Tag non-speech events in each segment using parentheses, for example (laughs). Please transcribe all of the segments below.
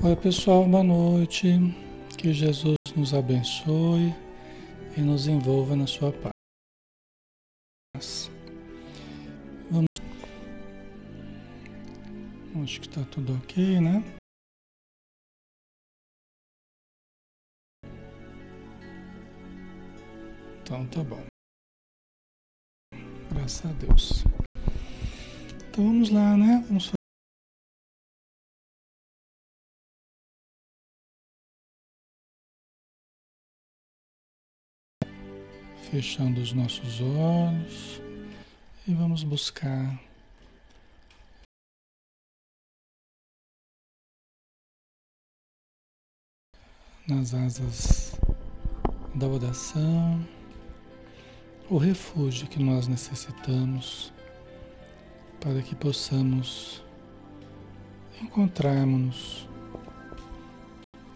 Oi, pessoal, boa noite. Que Jesus nos abençoe e nos envolva na sua paz. Vamos. Acho que está tudo ok, né? Então tá bom. Graças a Deus. Então vamos lá, né? Vamos fechando os nossos olhos e vamos buscar nas asas da oração o refúgio que nós necessitamos para que possamos encontrarmos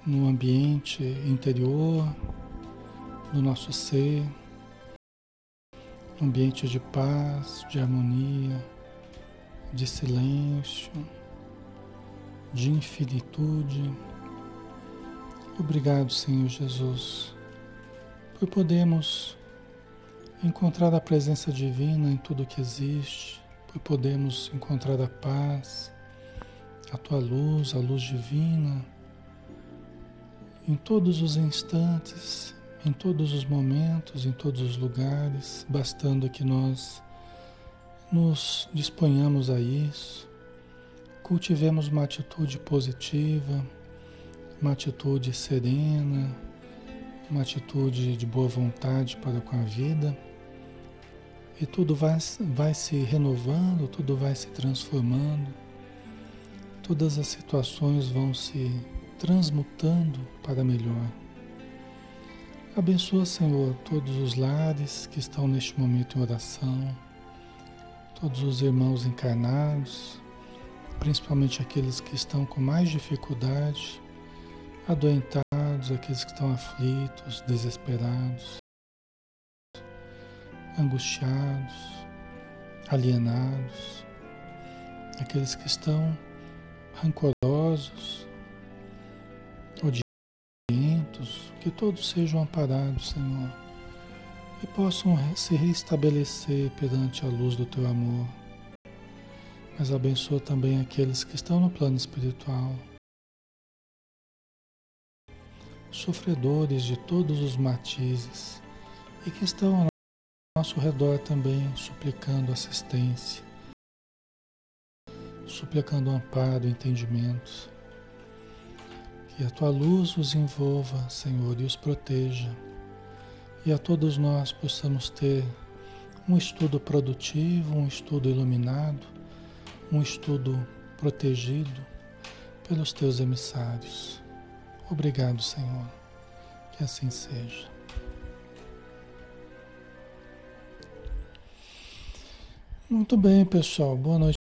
no ambiente interior do nosso ser ambiente de paz, de harmonia, de silêncio, de infinitude. Obrigado, Senhor Jesus, por podermos encontrar a presença divina em tudo que existe, por podermos encontrar a paz, a tua luz, a luz divina, em todos os instantes, em todos os momentos, em todos os lugares, bastando que nós nos disponhamos a isso, cultivemos uma atitude positiva, uma atitude serena, uma atitude de boa vontade para com a vida, e tudo vai, vai se renovando, tudo vai se transformando, todas as situações vão se transmutando para melhor. Abençoa, Senhor, todos os lares que estão neste momento em oração, todos os irmãos encarnados, principalmente aqueles que estão com mais dificuldade, adoentados, aqueles que estão aflitos, desesperados, angustiados, alienados, aqueles que estão rancorosos, que todos sejam amparados, Senhor, e possam se restabelecer perante a luz do Teu amor. Mas abençoa também aqueles que estão no plano espiritual, sofredores de todos os matizes e que estão ao nosso redor também suplicando assistência, suplicando amparo, entendimento. A tua luz os envolva, Senhor, e os proteja. E a todos nós possamos ter um estudo produtivo, um estudo iluminado, um estudo protegido pelos teus emissários. Obrigado, Senhor. Que assim seja. Muito bem, pessoal. Boa noite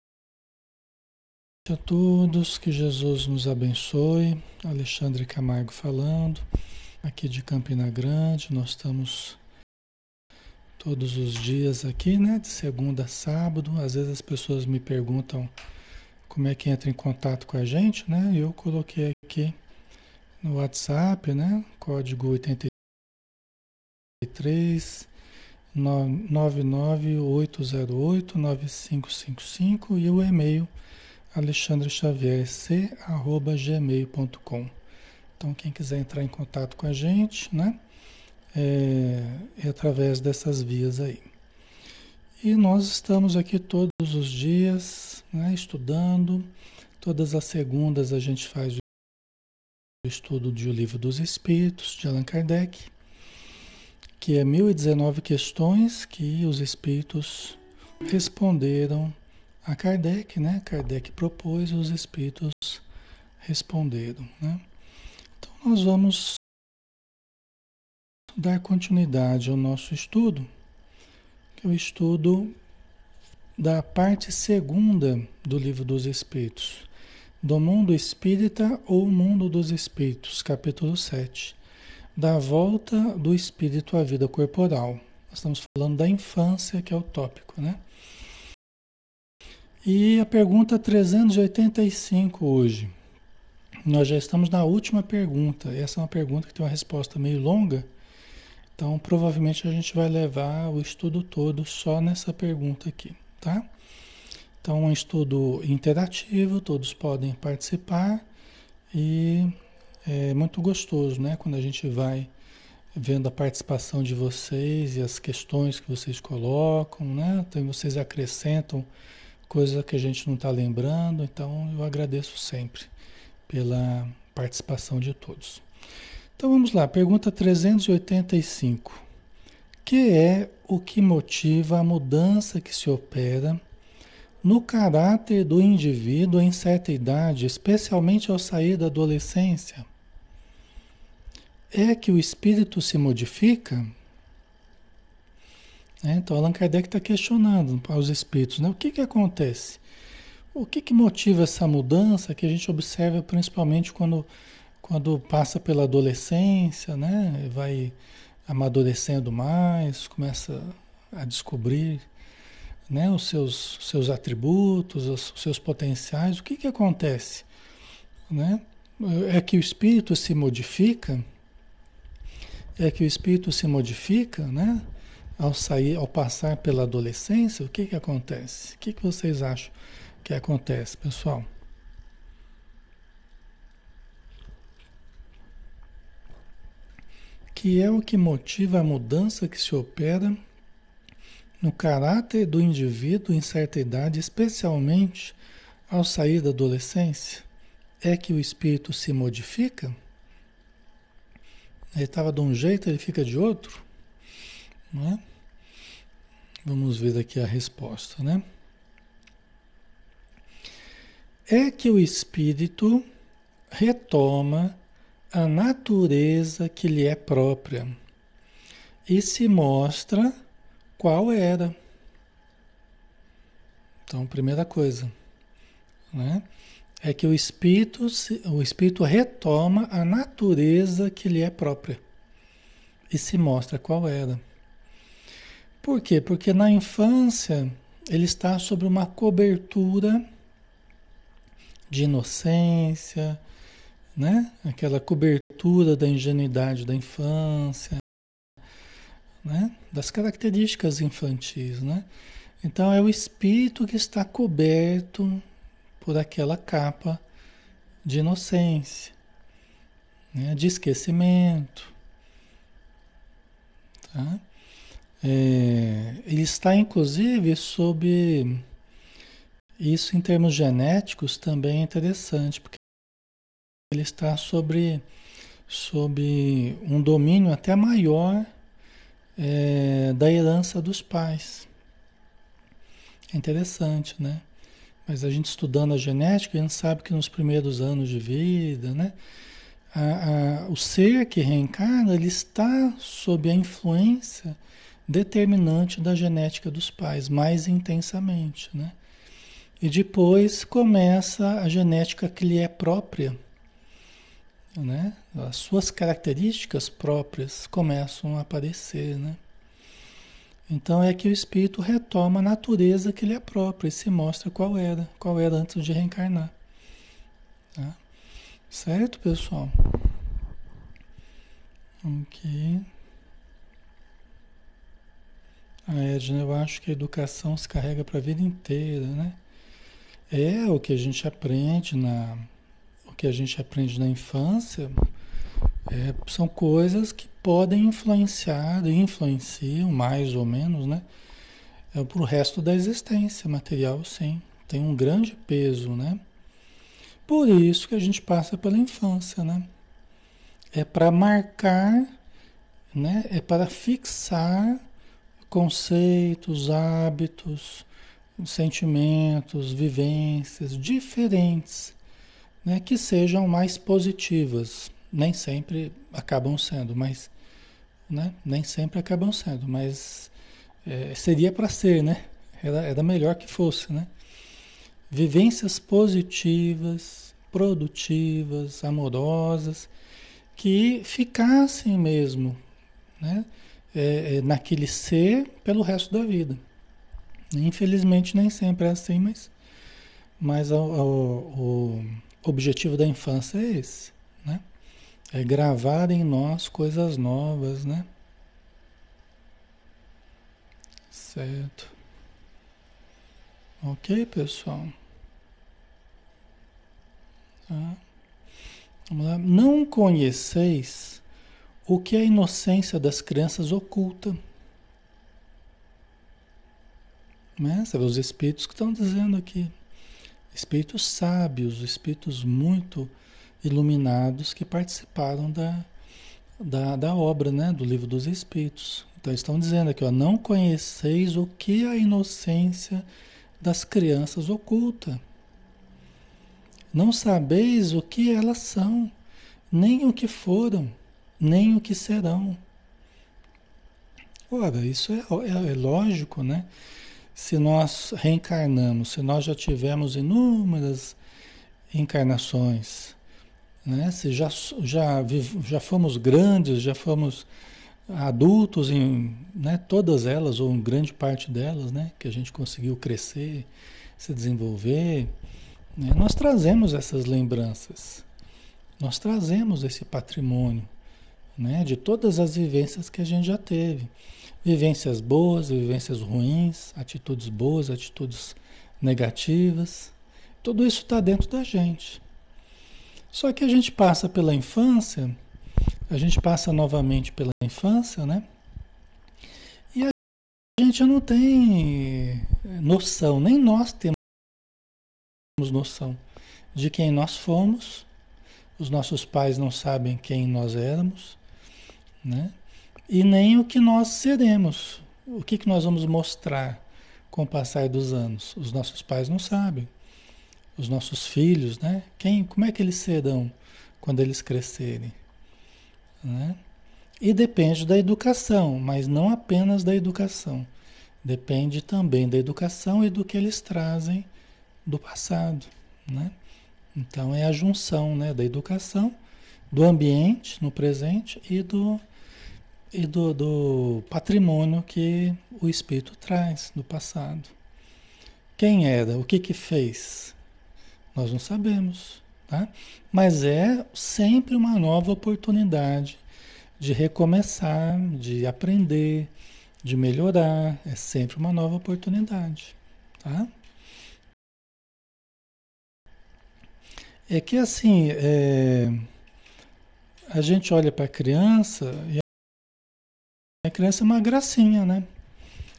a todos, que Jesus nos abençoe. Alexandre Camargo falando, aqui de Campina Grande. Nós estamos todos os dias aqui, né? De segunda a sábado. Às vezes as pessoas me perguntam como é que entra em contato com a gente, né? Eu coloquei aqui no WhatsApp, né? Código 83 99808 9555 e o e-mail alexandrexavierc.gmail.com Então, quem quiser entrar em contato com a gente, né? É, é através dessas vias aí. E nós estamos aqui todos os dias, né, estudando. Todas as segundas a gente faz o estudo de O Livro dos Espíritos, de Allan Kardec, que é 1019 questões que os espíritos responderam a Kardec, né? Kardec propôs, os espíritos responderam, né? Então nós vamos dar continuidade ao nosso estudo, que é o estudo da parte segunda do Livro dos Espíritos, do mundo espírita ou mundo dos espíritos, capítulo 7, da volta do espírito à vida corporal. Nós estamos falando da infância, que é o tópico, né? E a pergunta 385 hoje. Nós já estamos na última pergunta. Essa é uma pergunta que tem uma resposta meio longa. Então, provavelmente a gente vai levar o estudo todo só nessa pergunta aqui, tá? Então, um estudo interativo, todos podem participar e é muito gostoso, né? Quando a gente vai vendo a participação de vocês e as questões que vocês colocam, né? Então, vocês acrescentam coisa que a gente não está lembrando, então eu agradeço sempre pela participação de todos. Então vamos lá, pergunta 385. Que é o que motiva a mudança que se opera no caráter do indivíduo em certa idade, especialmente ao sair da adolescência? É que o espírito se modifica? É, então Allan Kardec está questionando para os espíritos, né? O que, que acontece? O que, que motiva essa mudança que a gente observa principalmente quando quando passa pela adolescência, né, vai amadurecendo mais, começa a descobrir né, os seus, seus atributos, os seus potenciais, o que, que acontece? Né? É que o espírito se modifica, é que o espírito se modifica, né? Ao sair, ao passar pela adolescência, o que, que acontece? O que, que vocês acham que acontece, pessoal? que é o que motiva a mudança que se opera no caráter do indivíduo em certa idade, especialmente ao sair da adolescência, é que o espírito se modifica? Ele estava de um jeito, ele fica de outro? Não é? Vamos ver aqui a resposta, né? É que o espírito retoma a natureza que lhe é própria e se mostra qual era. Então, primeira coisa, né? É que o espírito, o espírito retoma a natureza que lhe é própria e se mostra qual era. Por quê? Porque na infância ele está sobre uma cobertura de inocência, né? Aquela cobertura da ingenuidade da infância, né? Das características infantis, né? Então é o espírito que está coberto por aquela capa de inocência, né? de esquecimento, tá? É, ele está inclusive sob isso em termos genéticos também é interessante, porque ele está sobre, sobre um domínio até maior é, da herança dos pais. É interessante, né? Mas a gente estudando a genética, a gente sabe que nos primeiros anos de vida, né? A, a, o ser que reencarna, ele está sob a influência determinante da genética dos pais, mais intensamente, né? E depois começa a genética que lhe é própria né? As suas características próprias começam a aparecer, né? Então é que o espírito retoma a natureza que lhe é própria e se mostra qual era, qual era antes de reencarnar. Tá? Certo, pessoal? Ok. A Edna, eu acho que a educação se carrega para a vida inteira, né? É o que a gente aprende na que a gente aprende na infância é, são coisas que podem influenciar e influenciam mais ou menos, né? É, para o resto da existência material, sim. Tem um grande peso, né? Por isso que a gente passa pela infância, né? É para marcar, né? É para fixar conceitos, hábitos, sentimentos, vivências diferentes né, que sejam mais positivas. Nem sempre acabam sendo, mas né, nem sempre acabam sendo, mas é, seria para ser, né? Era, era melhor que fosse, né? Vivências positivas, produtivas, amorosas, que ficassem mesmo, né? É, é, naquele ser pelo resto da vida. Infelizmente nem sempre é assim, mas, mas o, o, o objetivo da infância é esse, né? É gravar em nós coisas novas, né? Certo. Ok, pessoal? Tá. Vamos lá. Não conheceis o que a inocência das crianças oculta. Né? Os espíritos que estão dizendo aqui. Espíritos sábios, espíritos muito iluminados que participaram da, da, da obra, né? do livro dos Espíritos. Então estão dizendo aqui, ó, não conheceis o que a inocência das crianças oculta. Não sabeis o que elas são, nem o que foram, nem o que serão. Ora, isso é, é, é lógico, né? Se nós reencarnamos, se nós já tivemos inúmeras encarnações, né? Se já, já, já fomos grandes, já fomos adultos em né, todas elas, ou em grande parte delas, né? Que a gente conseguiu crescer, se desenvolver, né? nós trazemos essas lembranças, nós trazemos esse patrimônio, né? De todas as vivências que a gente já teve. Vivências boas, vivências ruins, atitudes boas, atitudes negativas. Tudo isso está dentro da gente. Só que a gente passa pela infância, a gente passa novamente pela infância, né? E a gente não tem noção, nem nós temos noção de quem nós fomos. Os nossos pais não sabem quem nós éramos, né? E nem o que nós seremos, o que, que nós vamos mostrar com o passar dos anos. Os nossos pais não sabem os nossos filhos, né? Quem, como é que eles serão quando eles crescerem? Né? E depende da educação, mas não apenas da educação. Depende também da educação e do que eles trazem do passado, né? Então é a junção, né, da educação, do ambiente no presente e do e do, do patrimônio que o espírito traz do passado. Quem era? O que que fez? Nós não sabemos, tá? Mas é sempre uma nova oportunidade de recomeçar, de aprender, de melhorar. É sempre uma nova oportunidade, tá? É que assim, é, a gente olha para a criança e a criança é uma gracinha, né?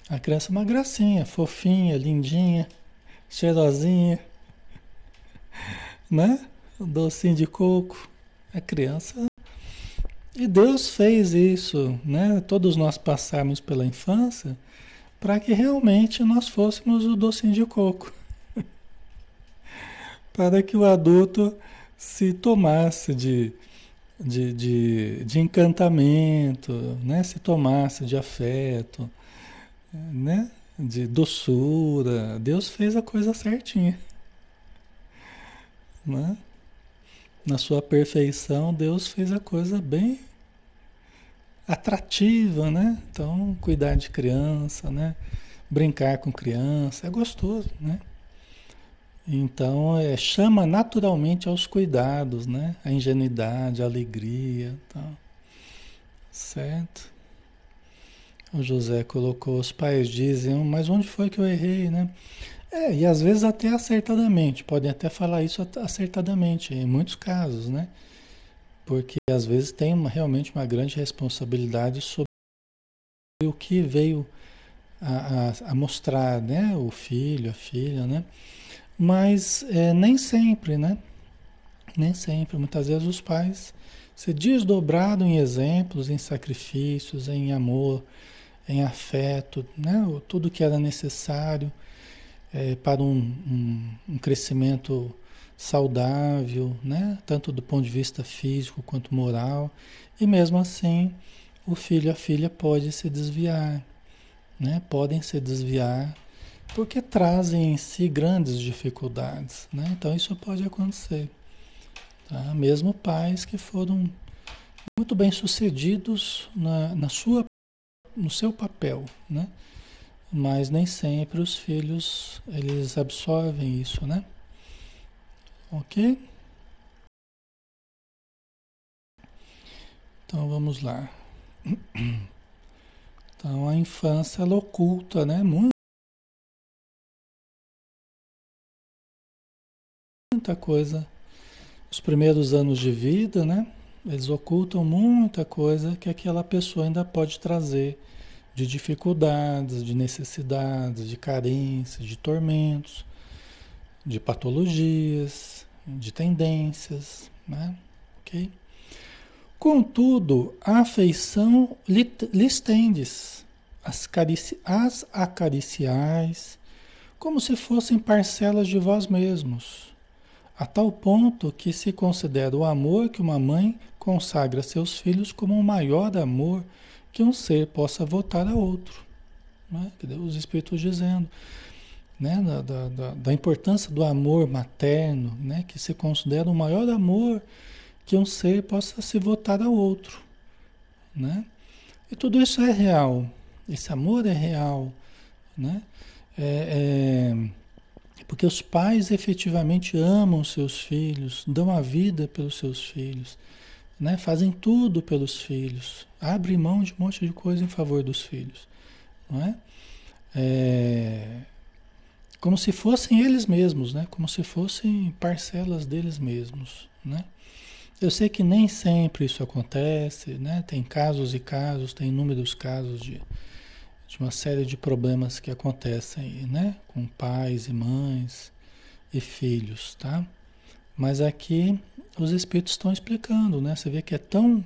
A criança é uma gracinha, fofinha, lindinha, cheirosinha né? Docinho de coco. A criança. E Deus fez isso, né? Todos nós passamos pela infância para que realmente nós fôssemos o docinho de coco. (laughs) para que o adulto se tomasse de, de, de, de, encantamento, né? se tomasse de afeto, né? de doçura. Deus fez a coisa certinha né? Na sua perfeição, Deus fez a coisa bem atrativa, né? Então, cuidar de criança, né? Brincar com criança é gostoso, né? Então, é, chama naturalmente aos cuidados, né? A ingenuidade, a alegria, tal. Certo? O José colocou, os pais dizem, mas onde foi que eu errei, né? É, e às vezes até acertadamente, podem até falar isso acertadamente, em muitos casos, né? Porque às vezes tem uma, realmente uma grande responsabilidade sobre o que veio a, a, a mostrar, né? O filho, a filha, né? Mas é, nem sempre, né? Nem sempre. Muitas vezes os pais se desdobraram em exemplos, em sacrifícios, em amor, em afeto, né? Tudo que era necessário é, para um, um, um, crescimento saudável, né? tanto do ponto de vista físico quanto moral, e mesmo assim o filho e a filha pode se desviar, né? podem se desviar, porque trazem em si grandes dificuldades, né? Então isso pode acontecer, tá? Mesmo pais que foram muito bem sucedidos na, na sua, no seu papel, né? Mas nem sempre os filhos eles absorvem isso, né? Ok? Então vamos lá. (clears throat) Então a infância é ela oculta, né? Muita coisa. Os primeiros anos de vida, né? Eles ocultam muita coisa que aquela pessoa ainda pode trazer de dificuldades, de necessidades, de carências, de tormentos, de patologias, de tendências, né? Ok? Contudo, a afeição lhes tendes, as, as acariciais, como se fossem parcelas de vós mesmos, a tal ponto que se considera o amor que uma mãe consagra a seus filhos como o maior amor que um ser possa votar a outro. Né? Os Espíritos dizendo né? da, da, da importância do amor materno, né? que se considera o maior amor que um ser possa se votar ao outro. Né? E tudo isso é real, esse amor é real. Né? É, é, porque os pais efetivamente amam seus filhos, dão a vida pelos seus filhos, né? fazem tudo pelos filhos, abrem mão de um monte de coisa em favor dos filhos. Não é? é como se fossem eles mesmos, né? como se fossem parcelas deles mesmos. Né? Eu sei que nem sempre isso acontece, né? Tem casos e casos, tem inúmeros casos de, de uma série de problemas que acontecem, né? Com pais e mães e filhos, tá? Mas aqui os espíritos estão explicando, né? Você vê que é tão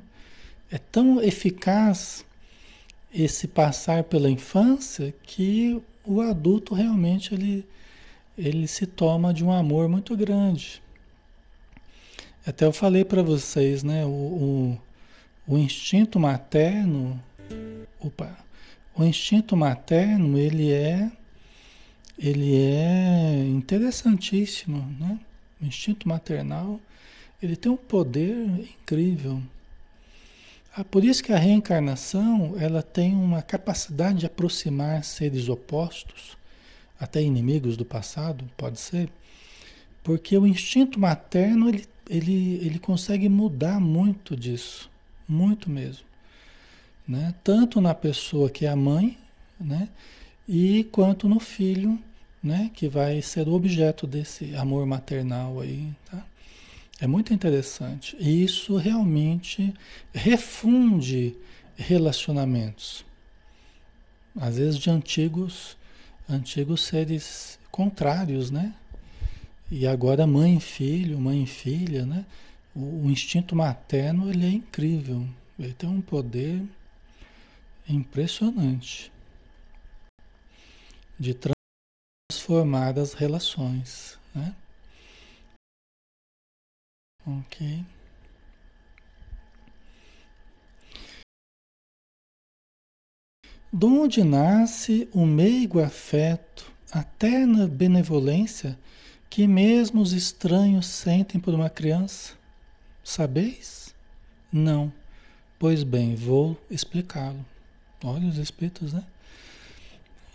é tão eficaz esse passar pela infância que o adulto realmente ele ele se toma de um amor muito grande, até eu falei para vocês, né? O, o, o, instinto materno, opa, o instinto materno ele é ele é interessantíssimo, né? O instinto maternal ele tem um poder incrível. Ah, por isso que a reencarnação ela tem uma capacidade de aproximar seres opostos, até inimigos do passado, pode ser, porque o instinto materno ele ele, ele consegue mudar muito disso, muito mesmo. Né? Tanto na pessoa que é a mãe, né? e quanto no filho, né? que vai ser o objeto desse amor maternal aí. Tá? É muito interessante. E isso realmente refunde relacionamentos. Às vezes de antigos, antigos seres contrários, né? E agora mãe e filho, mãe e filha, né? O, o instinto materno ele é incrível. Ele tem um poder impressionante de transformar as relações, né? Ok. De onde nasce o meigo afeto, a terna benevolência que mesmo os estranhos sentem por uma criança? Sabeis? Não. Pois bem, vou explicá-lo. Olha os espíritos, né?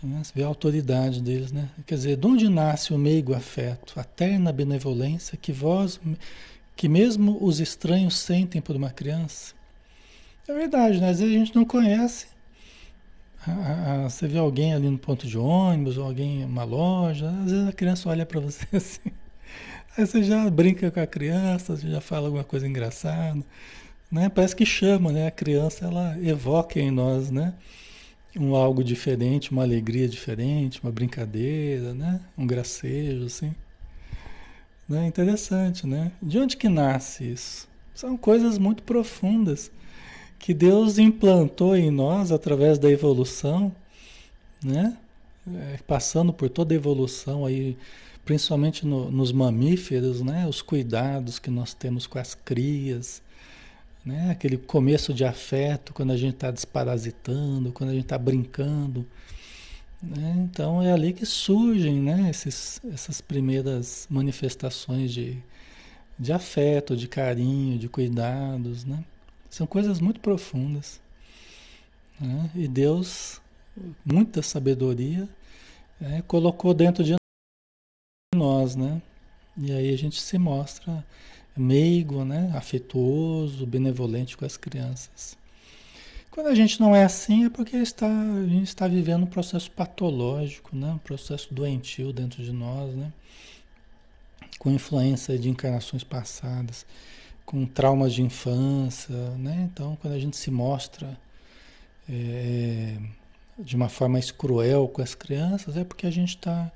Você vê a autoridade deles, né? Quer dizer, de onde nasce o meigo afeto, a terna benevolência que vós, que mesmo os estranhos sentem por uma criança? É verdade, né? Às vezes a gente não conhece você vê alguém ali no ponto de ônibus, ou alguém em uma loja, às vezes a criança olha para você (laughs) assim. Aí você já brinca com a criança, você já fala alguma coisa engraçada, né? Parece que chama, né? A criança ela evoca em nós, né? Um algo diferente, uma alegria diferente, uma brincadeira, né? Um gracejo, assim. Né? Interessante, né? De onde que nasce isso? São coisas muito profundas que Deus implantou em nós através da evolução, né? É, passando por toda a evolução aí, principalmente no, nos mamíferos, né? Os cuidados que nós temos com as crias, né? Aquele começo de afeto quando a gente está desparasitando, quando a gente está brincando, né? Então é ali que surgem, né? Esses, essas primeiras manifestações de, de afeto, de carinho, de cuidados, né? São coisas muito profundas. Né? E Deus, muita sabedoria, é, colocou dentro de nós, né? E aí a gente se mostra meigo, né? afetuoso, benevolente com as crianças. Quando a gente não é assim é porque está, a gente está vivendo um processo patológico, né? um processo doentio dentro de nós, né? com influência de encarnações passadas, com traumas de infância. Né? Então, quando a gente se mostra é, de uma forma mais cruel com as crianças, é porque a gente está.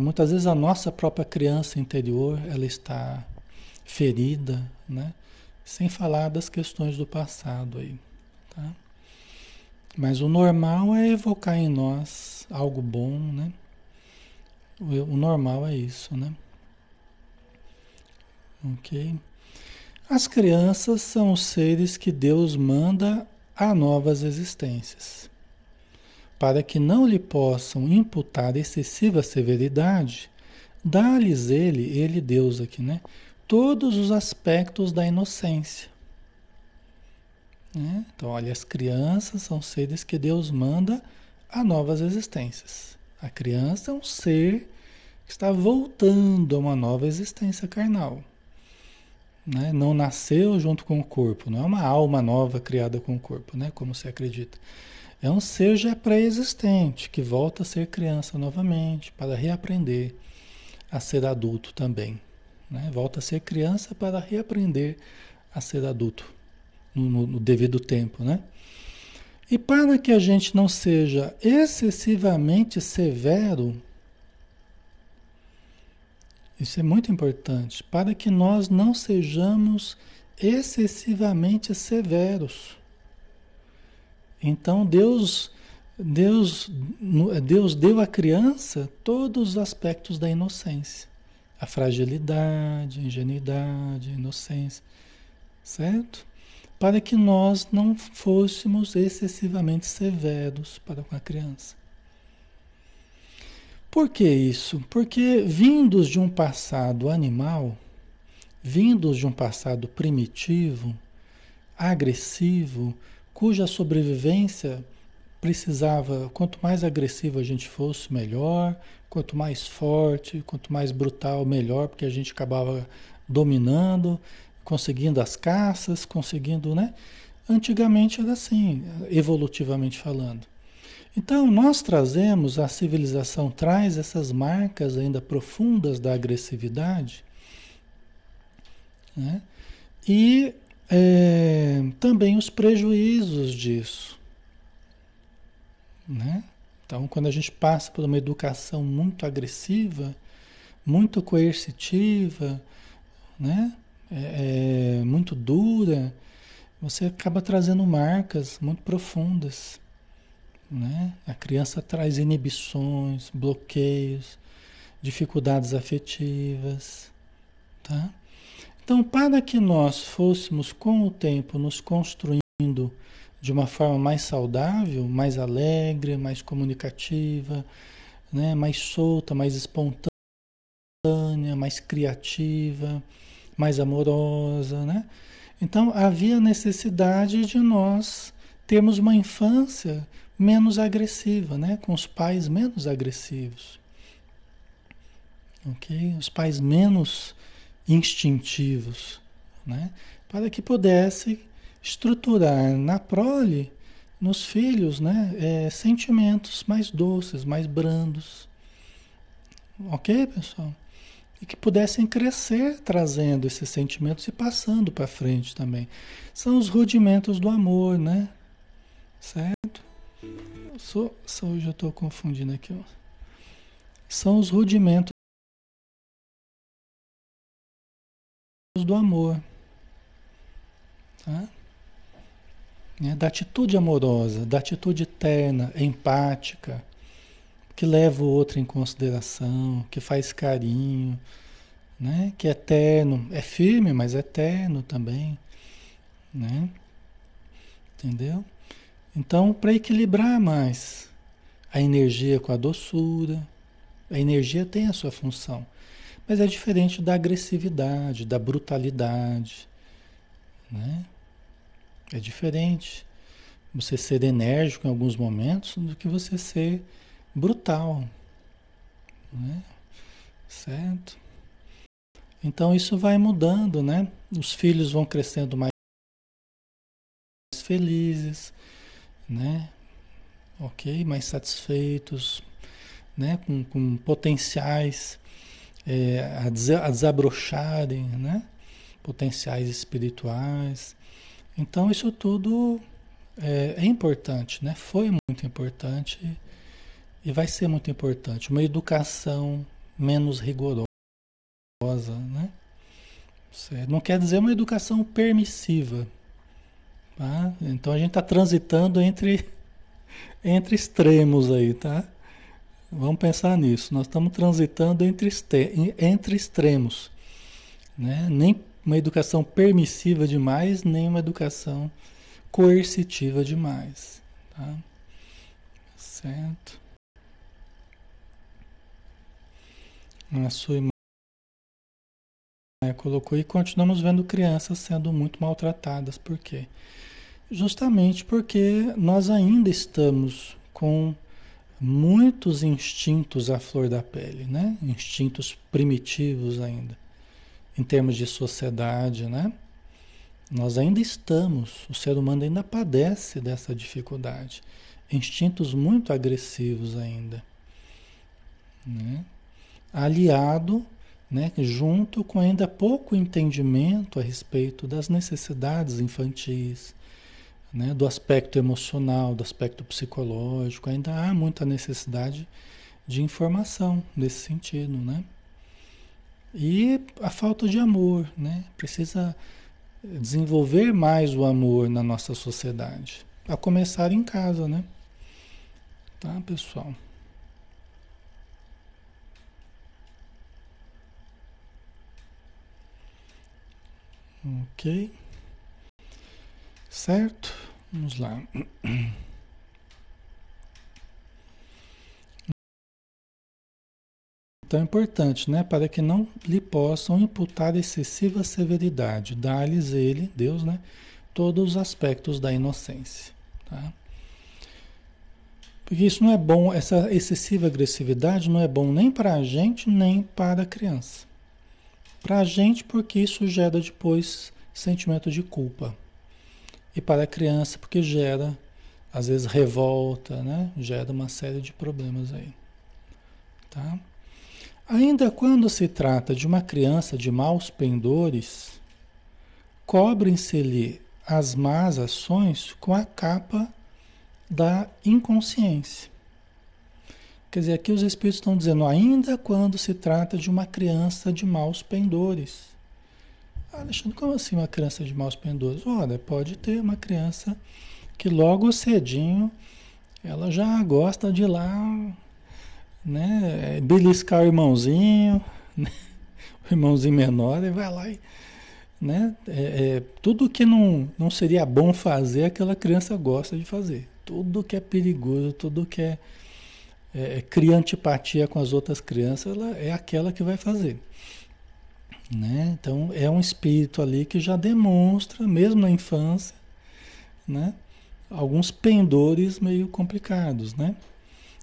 muitas vezes a nossa própria criança interior ela está ferida, né? sem falar das questões do passado aí. Tá? Mas o normal é evocar em nós algo bom, né? O normal é isso, né? Ok? As crianças são os seres que Deus manda a novas existências. Para que não lhe possam imputar excessiva severidade, dá-lhes ele, ele Deus aqui, né? Todos os aspectos da inocência né? Então, olha, as crianças são seres que Deus manda a novas existências. A criança é um ser que está voltando a uma nova existência carnal. Né? Não nasceu junto com o corpo, não é uma alma nova criada com o corpo, né? como se acredita. É um ser já pré-existente que volta a ser criança novamente para reaprender a ser adulto também. Né? Volta a ser criança para reaprender a ser adulto no, no devido tempo, né? E para que a gente não seja excessivamente severo, isso é muito importante, para que nós não sejamos excessivamente severos. Então Deus, Deus, Deus deu à criança todos os aspectos da inocência, a fragilidade, a ingenuidade, a inocência, certo? para que nós não fôssemos excessivamente severos para com a criança. Por que isso? Porque vindos de um passado animal, vindos de um passado primitivo, agressivo, cuja sobrevivência precisava, quanto mais agressivo a gente fosse, melhor, quanto mais forte, quanto mais brutal, melhor, porque a gente acabava dominando, conseguindo as caças, conseguindo, né? Antigamente era assim, evolutivamente falando. Então, nós trazemos, a civilização traz essas marcas ainda profundas da agressividade, né? E é, também os prejuízos disso, né? Então, quando a gente passa por uma educação muito agressiva, muito coercitiva, né? é, é muito dura, você acaba trazendo marcas muito profundas. Né? A criança traz inibições, bloqueios, dificuldades afetivas. Tá? Então, para que nós fôssemos com o tempo nos construindo de uma forma mais saudável, mais alegre, mais comunicativa, né? mais solta, mais espontânea, mais criativa, mais amorosa, né? Então havia necessidade de nós termos uma infância menos agressiva, né? Com os pais menos agressivos, ok? Os pais menos instintivos, né? Para que pudesse estruturar na prole, nos filhos, né? É, sentimentos mais doces, mais brandos, ok, pessoal? e que pudessem crescer trazendo esses sentimentos e passando para frente também. São os rudimentos do amor, né? Certo? Sou, sou, já estou confundindo aqui. Ó. São os rudimentos do amor. Tá? É, da atitude amorosa, da atitude terna, empática que leva o outro em consideração, que faz carinho, né? que é eterno, é firme, mas é eterno também. Né? Entendeu? Então, para equilibrar mais a energia com a doçura, a energia tem a sua função, mas é diferente da agressividade, da brutalidade. Né? É diferente você ser enérgico em alguns momentos do que você ser brutal. Né? Certo? Então isso vai mudando, né? Os filhos vão crescendo mais felizes, né? Ok, mais satisfeitos, né? Com, com potenciais é, a, a desabrocharem, né? Potenciais espirituais. Então isso tudo é, é importante, né? Foi muito importante e vai ser muito importante. Uma educação menos rigorosa, né? Não quer dizer uma educação permissiva. Tá? Então a gente está transitando entre, (laughs) entre extremos aí, tá? Vamos pensar nisso. Nós estamos transitando entre, entre extremos. Né? Nem uma educação permissiva demais, nem uma educação coercitiva demais. Tá? Certo? A sua irmã colocou e continuamos vendo crianças sendo muito maltratadas. Por quê? Justamente porque nós ainda estamos com muitos instintos à flor da pele, né? Instintos primitivos ainda, em termos de sociedade, né? Nós ainda estamos, o ser humano ainda padece dessa dificuldade. Instintos muito agressivos ainda. Né? Aliado, né, junto com ainda pouco entendimento a respeito das necessidades infantis, né, do aspecto emocional, do aspecto psicológico, ainda há muita necessidade de informação nesse sentido, né? E a falta de amor, né? Precisa desenvolver mais o amor na nossa sociedade, a começar em casa, né? Tá, pessoal? Ok. Certo? Vamos lá. (clears throat) Então é importante, né? Para que não lhe possam imputar excessiva severidade, dá-lhes ele, Deus, né? Todos os aspectos da inocência, tá? Porque isso não é bom, essa excessiva agressividade não é bom nem para a gente, nem para a criança. Para a gente, porque isso gera depois sentimento de culpa. E para a criança, porque gera, às vezes, revolta, né? Gera uma série de problemas aí. Tá? Ainda quando se trata de uma criança de maus pendores, cobrem-se-lhe as más ações com a capa da inconsciência. Quer dizer, aqui os espíritos estão dizendo, ainda quando se trata de uma criança de maus pendores. Ah, Alexandre, como assim uma criança de maus pendores? Olha, pode ter uma criança que logo cedinho ela já gosta de ir lá, né, beliscar o irmãozinho, né, (laughs) o irmãozinho menor, e vai lá e, né, é, é, tudo que não, não seria bom fazer, aquela criança gosta de fazer. Tudo que é perigoso, tudo que é é, cria antipatia com as outras crianças, ela é aquela que vai fazer. Né? Então é um espírito ali que já demonstra, mesmo na infância, né? alguns pendores meio complicados. Né?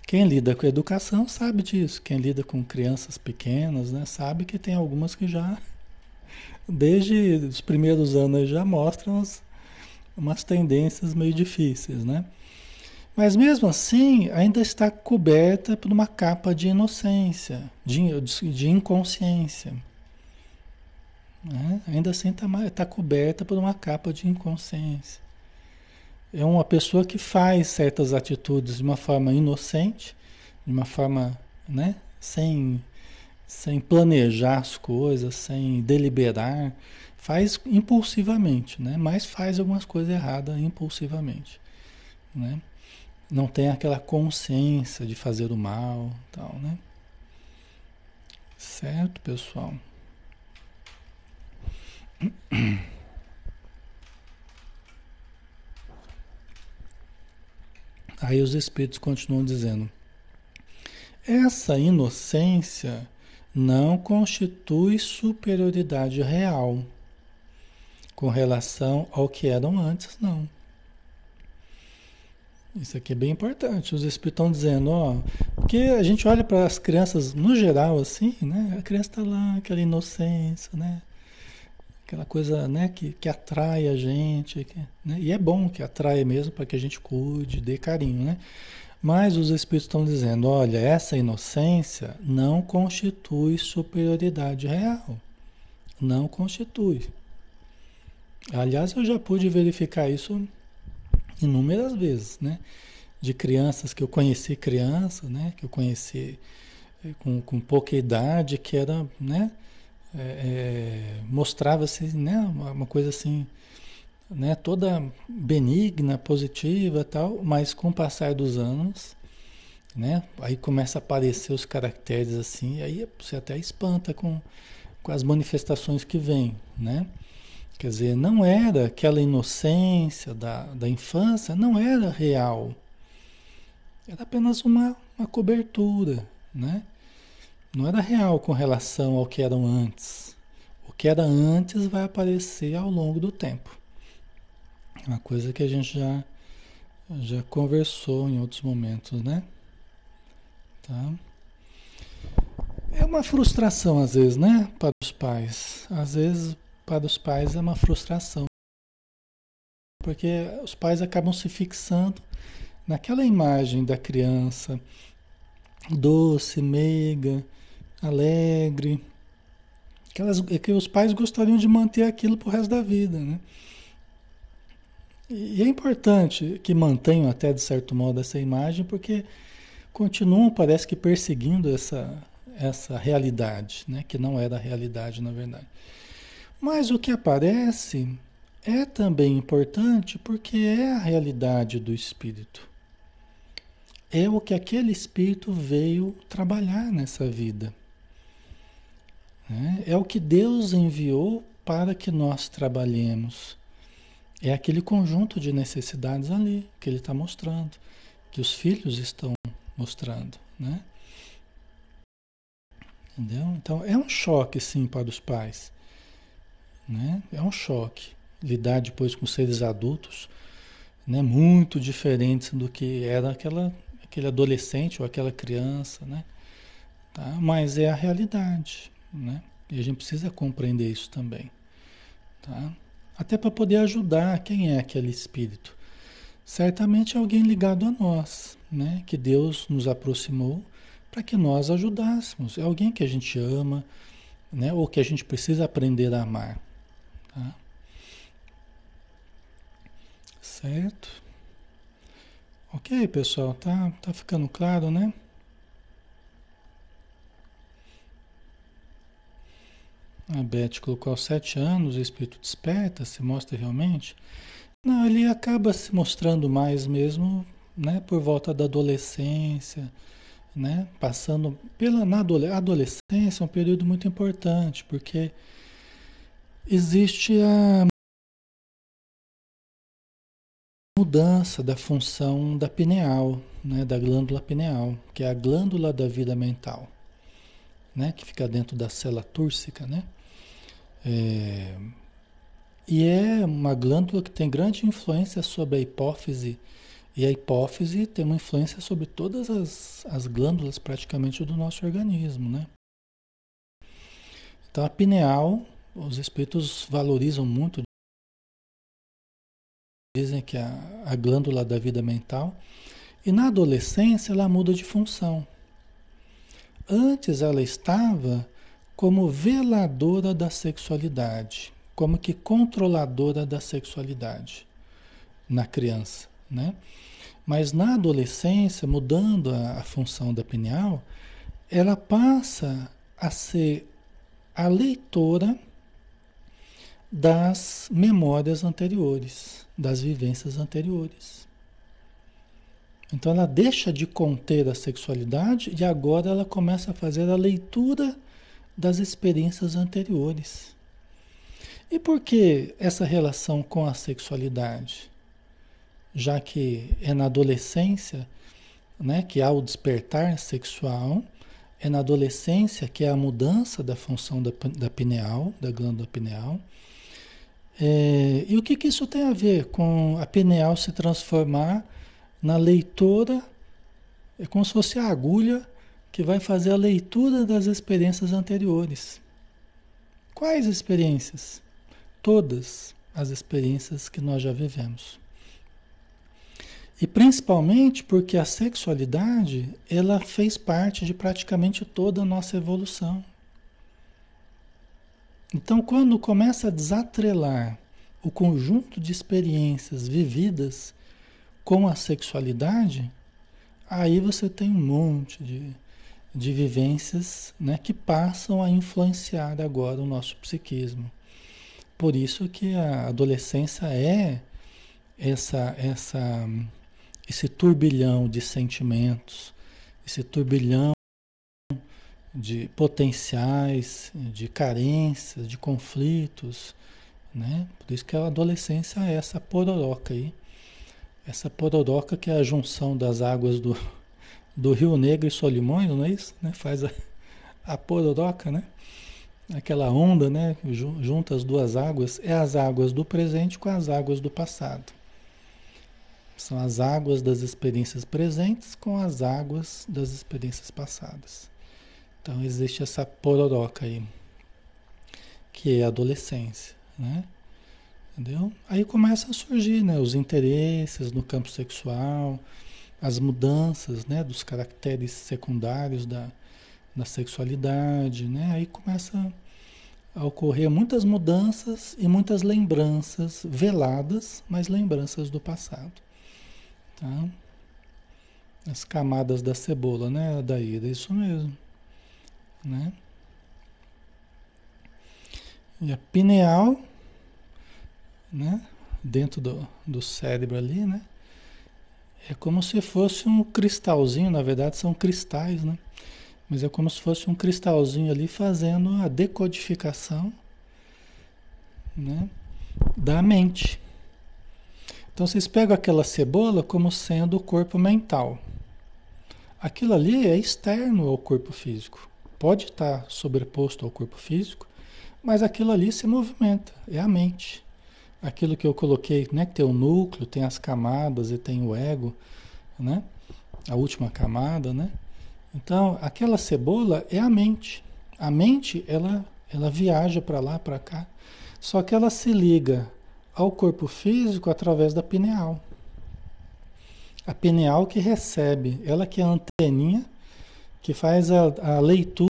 Quem lida com educação sabe disso. Quem lida com crianças pequenas né? sabe que tem algumas que já, (laughs) desde os primeiros anos, já mostram as, umas tendências meio difíceis. Né? Mas mesmo assim, ainda está coberta por uma capa de inocência, de, de inconsciência. Né? Ainda assim está tá coberta por uma capa de inconsciência. É uma pessoa que faz certas atitudes de uma forma inocente, de uma forma né? sem, sem planejar as coisas, sem deliberar, faz impulsivamente, né? mas faz algumas coisas erradas impulsivamente. Né? não tem aquela consciência de fazer o mal, tal, né? Certo, pessoal? (clears throat) Aí os espíritos continuam dizendo: essa inocência não constitui superioridade real com relação ao que eram antes, não. Isso aqui é bem importante. Os espíritos estão dizendo, ó, Porque a gente olha para as crianças no geral assim, né? A criança está lá, aquela inocência, né? Aquela coisa, né, que, que atrai a gente, que, né? E é bom que atrai mesmo para que a gente cuide, dê carinho, né? Mas os espíritos estão dizendo, olha, essa inocência não constitui superioridade real. Não constitui. Aliás, eu já pude verificar isso inúmeras vezes, né? De crianças que eu conheci criança, né? Que eu conheci eh, com, com pouca idade, que era, né? É, é, Mostrava-se, né? Uma, uma, coisa assim, né? Toda benigna, positiva tal, mas com o passar dos anos, né? Aí começa a aparecer os caracteres assim, aí você até espanta com, com as manifestações que vêm, né? Quer dizer, não era aquela inocência da, da infância, não era real. Era apenas uma, uma cobertura, né? Não era real com relação ao que eram antes. O que era antes vai aparecer ao longo do tempo. É uma coisa que a gente já, já conversou em outros momentos, né? Tá? É uma frustração às vezes, né? Para os pais. Às vezes para os pais é uma frustração. Porque os pais acabam se fixando naquela imagem da criança doce, meiga, alegre, aquelas, é que os pais gostariam de manter aquilo para o resto da vida, né? E é importante que mantenham até de certo modo essa imagem, porque continuam, parece que perseguindo essa, essa realidade, né? que não era a realidade na verdade. Mas o que aparece é também importante porque é a realidade do espírito. É o que aquele espírito veio trabalhar nessa vida. Né? É o que Deus enviou para que nós trabalhemos. É aquele conjunto de necessidades ali que ele está mostrando, que os filhos estão mostrando, né? Entendeu? Então é um choque sim para os pais. Né? É um choque. Lidar depois com seres adultos né? muito diferentes do que era aquela, aquele adolescente ou aquela criança. Né? Tá? Mas é a realidade. Né? E a gente precisa compreender isso também. Tá? Até para poder ajudar quem é aquele espírito. Certamente é alguém ligado a nós, né? que Deus nos aproximou para que nós ajudássemos. É alguém que a gente ama, né? ou que a gente precisa aprender a amar. Tá? Certo? Ok, pessoal, tá, tá ficando claro, né? A Beth colocou aos sete anos, o espírito desperta, se mostra realmente. Não, ele acaba se mostrando mais mesmo, né, por volta da adolescência, né, passando pela na adolescência é um período muito importante, porque existe a mudança da função da pineal, né, da glândula pineal, que é a glândula da vida mental, né, que fica dentro da célula túrcica, né? É, e é uma glândula que tem grande influência sobre a hipófise, e a hipófise tem uma influência sobre todas as, as glândulas praticamente do nosso organismo, né? Então a pineal os espíritos valorizam muito, dizem que a, a glândula da vida mental, e na adolescência ela muda de função. Antes ela estava como veladora da sexualidade, como que controladora da sexualidade na criança, né? Mas na adolescência, mudando a, a função da pineal, ela passa a ser a leitora das memórias anteriores, das vivências anteriores. Então ela deixa de conter a sexualidade e agora ela começa a fazer a leitura das experiências anteriores. E por que essa relação com a sexualidade? Já que é na adolescência né, que há o despertar sexual, é na adolescência que é a mudança da função da, da pineal, da glândula pineal, é, e o que, que isso tem a ver com a pineal se transformar na leitora É como se fosse a agulha que vai fazer a leitura das experiências anteriores. Quais experiências? Todas as experiências que nós já vivemos. E principalmente porque a sexualidade, ela fez parte de praticamente toda a nossa evolução. Então, quando começa a desatrelar o conjunto de experiências vividas com a sexualidade, aí você tem um monte de, de vivências né, que passam a influenciar agora o nosso psiquismo. Por isso que a adolescência é essa, essa esse turbilhão de sentimentos, esse turbilhão de potenciais, de carências, de conflitos, né? Por isso que a adolescência é essa pororoca aí. Essa pororoca que é a junção das águas do, do Rio Negro e Solimões, não é isso? Né? Faz a, a pororoca, né? Aquela onda, né? Junta as duas águas, é as águas do presente com as águas do passado. São as águas das experiências presentes com as águas das experiências passadas. Então existe essa pororoca aí, que é a adolescência, né? Entendeu? Aí começa a surgir, né, os interesses no campo sexual, as mudanças, né, dos caracteres secundários da, da sexualidade, né? Aí começa a ocorrer muitas mudanças e muitas lembranças veladas, mas lembranças do passado. Tá? As camadas da cebola, né, Daí, É isso mesmo. Né? E a pineal, né? Dentro do, do cérebro ali, né? É como se fosse um cristalzinho, na verdade são cristais, né? Mas é como se fosse um cristalzinho ali fazendo a decodificação né? da mente. Então vocês pegam aquela cebola como sendo o corpo mental. Aquilo ali é externo ao corpo físico. Pode estar sobreposto ao corpo físico, mas aquilo ali se movimenta, é a mente. Aquilo que eu coloquei, né, que tem o núcleo, tem as camadas e tem o ego, né? A última camada, né? Então, aquela cebola é a mente. A mente, ela ela viaja para lá, para cá. Só que ela se liga ao corpo físico através da pineal. A pineal que recebe, ela que é a anteninha que faz a, a leitura,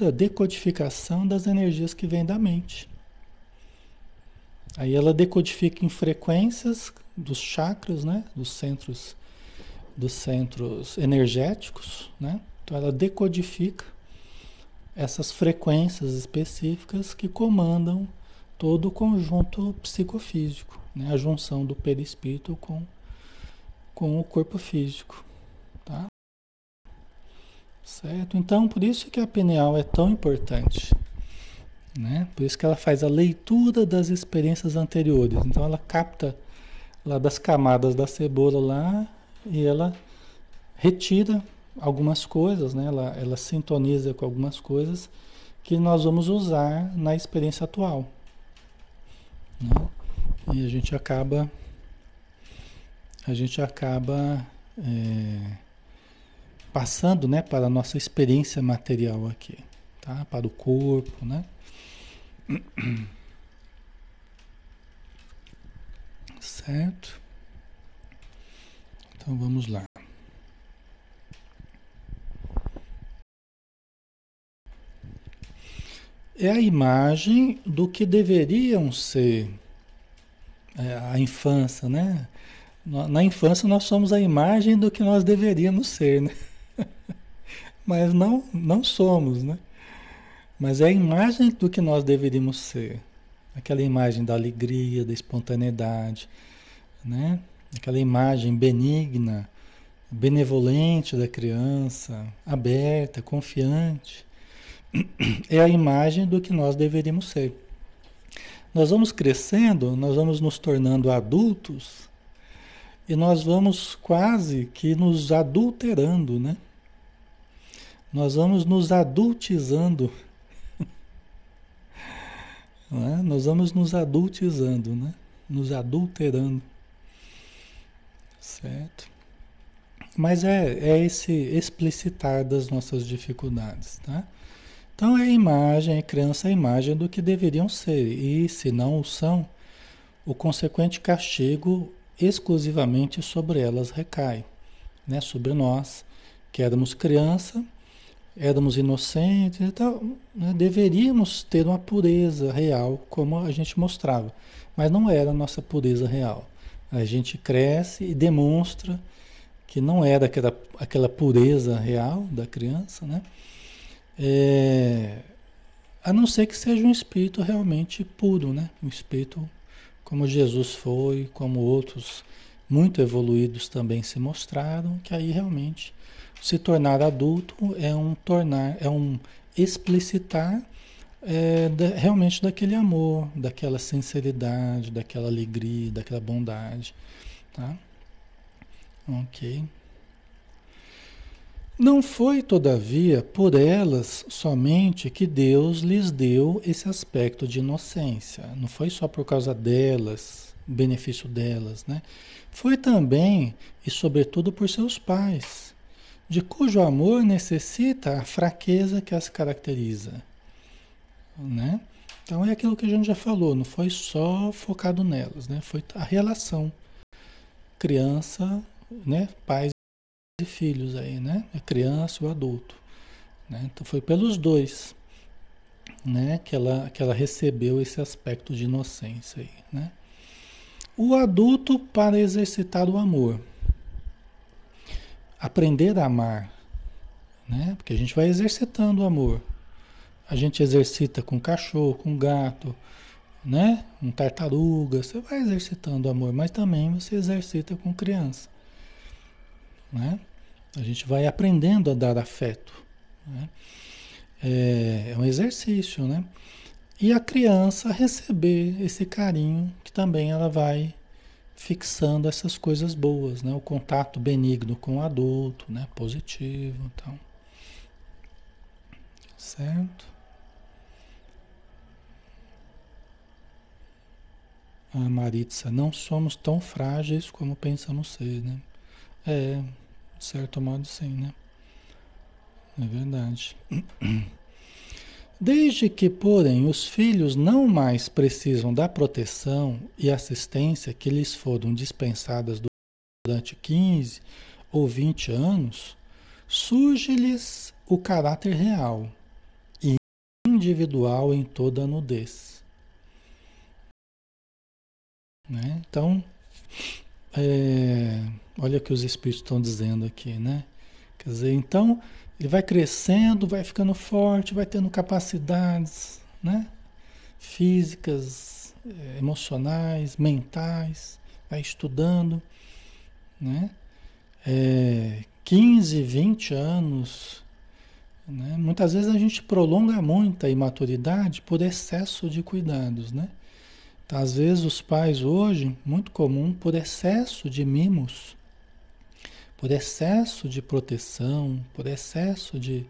a decodificação das energias que vêm da mente. Aí ela decodifica em frequências dos chakras, né, dos centros dos centros energéticos, né? Então ela decodifica essas frequências específicas que comandam todo o conjunto psicofísico, né? a junção do perispírito com, com o corpo físico. Tá? Certo? Então, por isso que a pineal é tão importante. Né? Por isso que ela faz a leitura das experiências anteriores. Então, ela capta lá das camadas da cebola lá e ela retira algumas coisas, né? ela, ela sintoniza com algumas coisas que nós vamos usar na experiência atual. Né? E a gente acaba, a gente acaba é, passando né, para a nossa experiência material aqui, tá? para o corpo, né? Certo? Então vamos lá. é a imagem do que deveriam ser é, a infância, né? Na infância nós somos a imagem do que nós deveríamos ser, né? (laughs) Mas não, não somos, né? Mas é a imagem do que nós deveríamos ser. Aquela imagem da alegria, da espontaneidade, né? Aquela imagem benigna, benevolente da criança, aberta, confiante (clears throat) é a imagem do que nós deveríamos ser. Nós vamos crescendo, nós vamos nos tornando adultos e nós vamos quase que nos adulterando, né? Nós vamos nos adultizando. É? Nós vamos nos adultizando, né? Nos adulterando. Certo? Mas é, é esse explicitar das nossas dificuldades, tá? Então é a imagem, a criança é a imagem do que deveriam ser. E se não o são, o consequente castigo exclusivamente sobre elas recai, né? Sobre nós, que éramos criança, éramos inocentes e tal, né? deveríamos ter uma pureza real, como a gente mostrava. Mas não era a nossa pureza real. A gente cresce e demonstra que não era aquela, aquela pureza real da criança, né? É, a não ser que seja um espírito realmente puro, né? Um espírito como Jesus foi, como outros muito evoluídos também se mostraram, que aí realmente se tornar adulto é um tornar, é um explicitar é, da, realmente daquele amor, daquela sinceridade, daquela alegria, daquela bondade, tá? Ok. Não foi, todavia, por elas somente que Deus lhes deu esse aspecto de inocência. Não foi só por causa delas, benefício delas, né? Foi também e sobretudo por seus pais, de cujo amor necessita a fraqueza que as caracteriza né? Então é aquilo que a gente já falou, não foi só focado nelas, né? Foi a relação criança, né? Pais e filhos aí, né? A criança e o adulto, né? Então foi pelos dois, né? Que ela, que ela recebeu esse aspecto de inocência aí, né? O adulto para exercitar o amor, aprender a amar, né? Porque a gente vai exercitando o amor. A gente exercita com cachorro, com gato, né? Com tartaruga, você vai exercitando o amor, mas também você exercita com criança, né? A gente vai aprendendo a dar afeto, né? É, é um exercício, né? E a criança receber esse carinho que também ela vai fixando essas coisas boas, né? O contato benigno com o adulto, né? Positivo, então. Certo? a Maritza, não somos tão frágeis como pensamos ser, né? É, de certo modo sim, né? É verdade. (clears throat) Desde que, porém, os filhos não mais precisam da proteção e assistência que lhes foram dispensadas durante 15 ou 20 anos, surge-lhes o caráter real e individual em toda a nudez. Né? Então, é, olha o que os espíritos estão dizendo aqui, né? Quer dizer, então ele vai crescendo, vai ficando forte, vai tendo capacidades, né? Físicas, é, emocionais, mentais, vai estudando, né? É, 15, 20 anos, né? Muitas vezes a gente prolonga muito a imaturidade por excesso de cuidados, né? Às vezes os pais hoje, muito comum, por excesso de mimos, por excesso de proteção, por excesso de,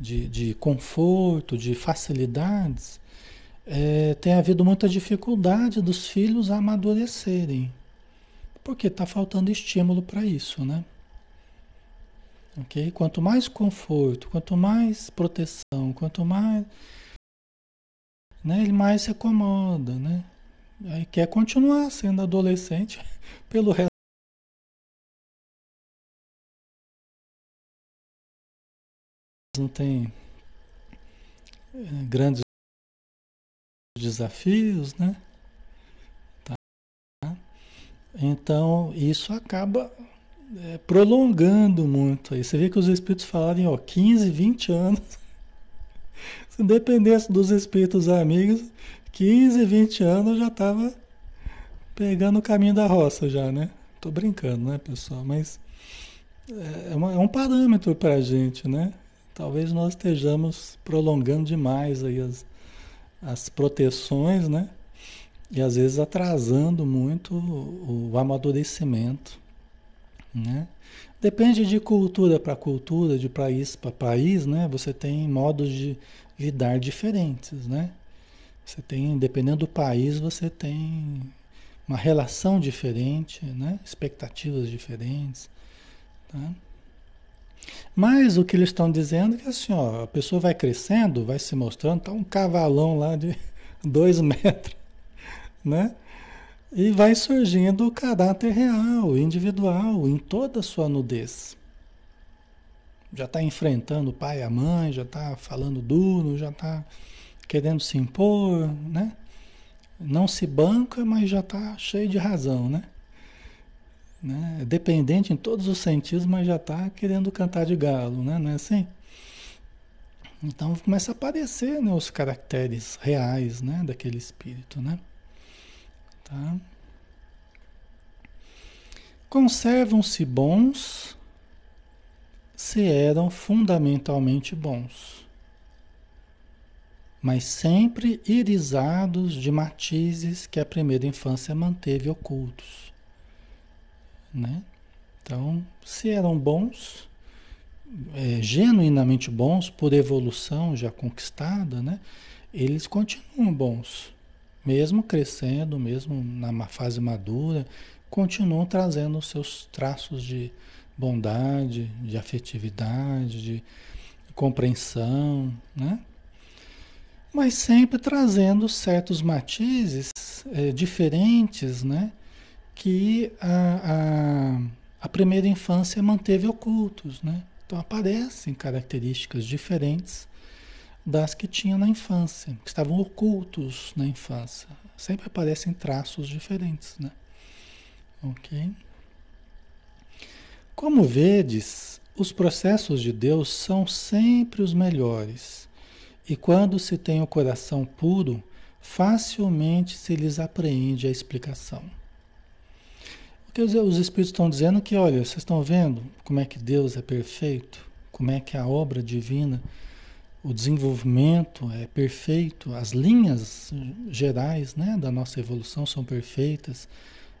de, de conforto, de facilidades, é, tem havido muita dificuldade dos filhos a amadurecerem. Porque está faltando estímulo para isso, né? Ok? Quanto mais conforto, quanto mais proteção, quanto mais. Né, ele mais se acomoda, né? Aí quer continuar sendo adolescente (laughs) pelo resto. Não tem é, grandes desafios, né? Tá. Então, isso acaba é, prolongando muito. Aí você vê que os espíritos falaram, ó, 15, 20 anos. (laughs) Se dependesse dos espíritos amigos, 15, 20 anos já estava pegando o caminho da roça já, né? Tô brincando, né, pessoal? Mas é, uma, é um parâmetro para a gente, né? Talvez nós estejamos prolongando demais aí as, as proteções, né? E às vezes atrasando muito o, o amadurecimento, né? Depende de cultura para cultura, de país para país, né? Você tem modos de lidar diferentes, né? Você tem, dependendo do país, você tem uma relação diferente, né? expectativas diferentes. Tá? Mas o que eles estão dizendo é que assim, ó, a pessoa vai crescendo, vai se mostrando, tá um cavalão lá de (laughs) dois metros, né? E vai surgindo o caráter real, individual, em toda a sua nudez. Já está enfrentando o pai e a mãe, já está falando duro, já está querendo se impor, né? Não se banca, mas já está cheio de razão, né? Né? É dependente em todos os sentidos, mas já está querendo cantar de galo, né? Não é assim? Então começa a aparecer né, os caracteres reais né, daquele espírito, né? Tá? Conservam-se bons se eram fundamentalmente bons, mas sempre irisados de matizes que a primeira infância manteve ocultos. Né? Então, se eram bons, é, genuinamente bons, por evolução já conquistada, né? eles continuam bons mesmo crescendo, mesmo na fase madura, continuam trazendo os seus traços de bondade, de afetividade, de compreensão, né? Mas sempre trazendo certos matizes é, diferentes, né? Que a, a, a primeira infância manteve ocultos, né? Então aparecem características diferentes das que tinha na infância, que estavam ocultos na infância. Sempre aparecem traços diferentes, né? Ok? Como vedes, os processos de Deus são sempre os melhores. E quando se tem o coração puro, facilmente se lhes apreende a explicação. Porque os Espíritos estão dizendo que, olha, vocês estão vendo como é que Deus é perfeito, como é que a obra divina o desenvolvimento é perfeito, as linhas gerais né, da nossa evolução são perfeitas,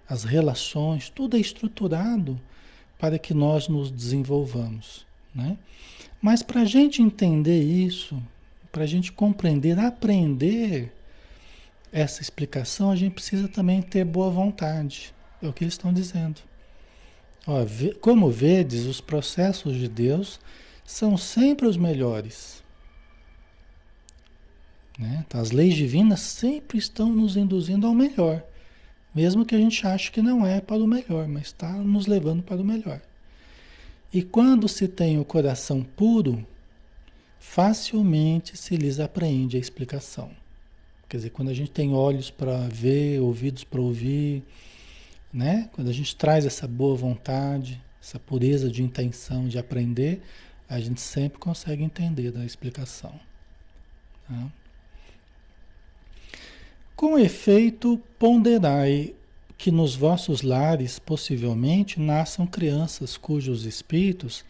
as relações, tudo é estruturado para que nós nos desenvolvamos. Né? Mas para a gente entender isso, para a gente compreender, aprender essa explicação, a gente precisa também ter boa vontade. É o que eles estão dizendo. Ó, como vedes, os processos de Deus são sempre os melhores. Né? Então, as leis divinas sempre estão nos induzindo ao melhor, mesmo que a gente ache que não é para o melhor, mas está nos levando para o melhor. E quando se tem o coração puro, facilmente se lhes apreende a explicação. Quer dizer, quando a gente tem olhos para ver, ouvidos para ouvir, né? Quando a gente traz essa boa vontade, essa pureza de intenção de aprender, a gente sempre consegue entender a explicação. Tá? Com efeito, ponderai que nos vossos lares possivelmente nasçam crianças cujos espíritos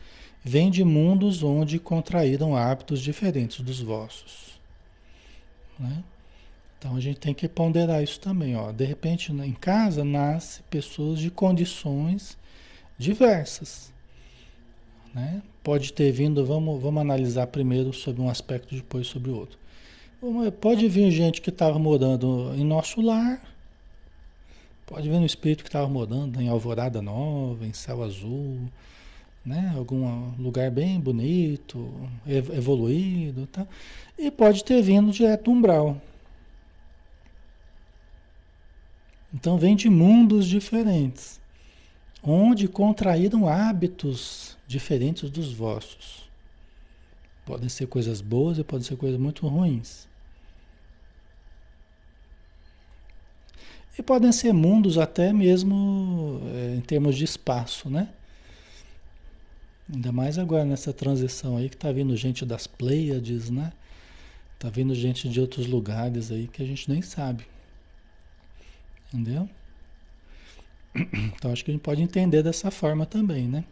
vêm de mundos onde contraíram hábitos diferentes dos vossos. Né? Então a gente tem que ponderar isso também. Ó. De repente, em casa, nasce pessoas de condições diversas. Né? Pode ter vindo, vamos, vamos analisar primeiro sobre um aspecto, depois sobre o outro. Pode vir gente que estava morando em nosso lar, pode vir um espírito que estava morando em Alvorada Nova, em Céu Azul, né? algum lugar bem bonito, evoluído, tá? e pode ter vindo direto do umbral. Então vem de mundos diferentes, onde contraíram hábitos diferentes dos vossos. Podem ser coisas boas e podem ser coisas muito ruins. E podem ser mundos até mesmo é, em termos de espaço, né? Ainda mais agora nessa transição aí que tá vindo gente das Pleiades, né? Tá vindo gente de outros lugares aí que a gente nem sabe. Entendeu? (clears throat) Então acho que a gente pode entender dessa forma também, né?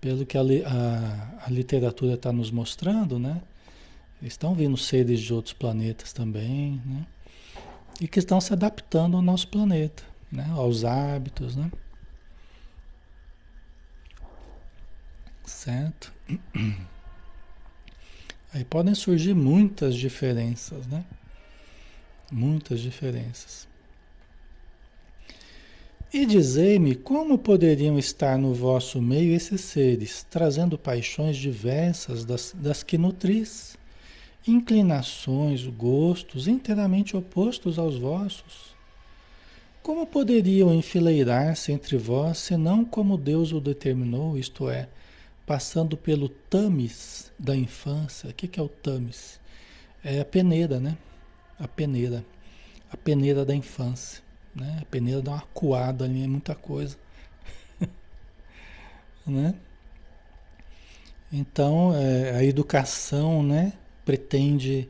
Pelo que a, a, a literatura está nos mostrando, né? Estão vindo seres de outros planetas também, né? e que estão se adaptando ao nosso planeta, né? aos hábitos, né? Certo? (clears throat) Aí podem surgir muitas diferenças, né? Muitas diferenças. E dizei-me como poderiam estar no vosso meio esses seres, trazendo paixões diversas das, das que nutris, inclinações, gostos inteiramente opostos aos vossos. Como poderiam enfileirar-se entre vós, senão como Deus o determinou, isto é, passando pelo tamis da infância? O que, é o tamis? É a peneira, né? A peneira. A peneira da infância. Né? A peneira dá uma coada ali, é muita coisa. (laughs) né? Então, é, a educação né, pretende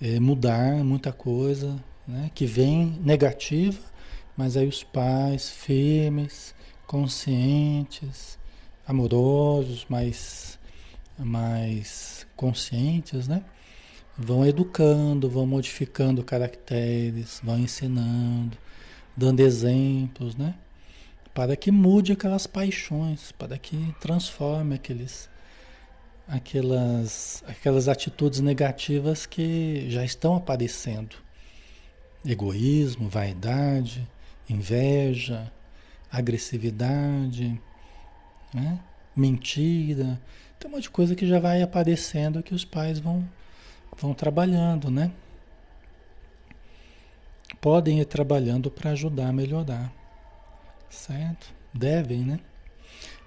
é, mudar muita coisa né, que vem negativa, mas aí os pais firmes, conscientes, amorosos, mais, mais conscientes, né? Vão educando, vão modificando caracteres, vão ensinando, dando exemplos, né? Para que mude aquelas paixões, para que transforme aqueles, aquelas, aquelas atitudes negativas que já estão aparecendo. Egoísmo, vaidade, inveja, agressividade, né? mentira. Tem um monte de coisa que já vai aparecendo que os pais vão, vão trabalhando, né? Podem ir trabalhando para ajudar a melhorar. Certo? Devem, né?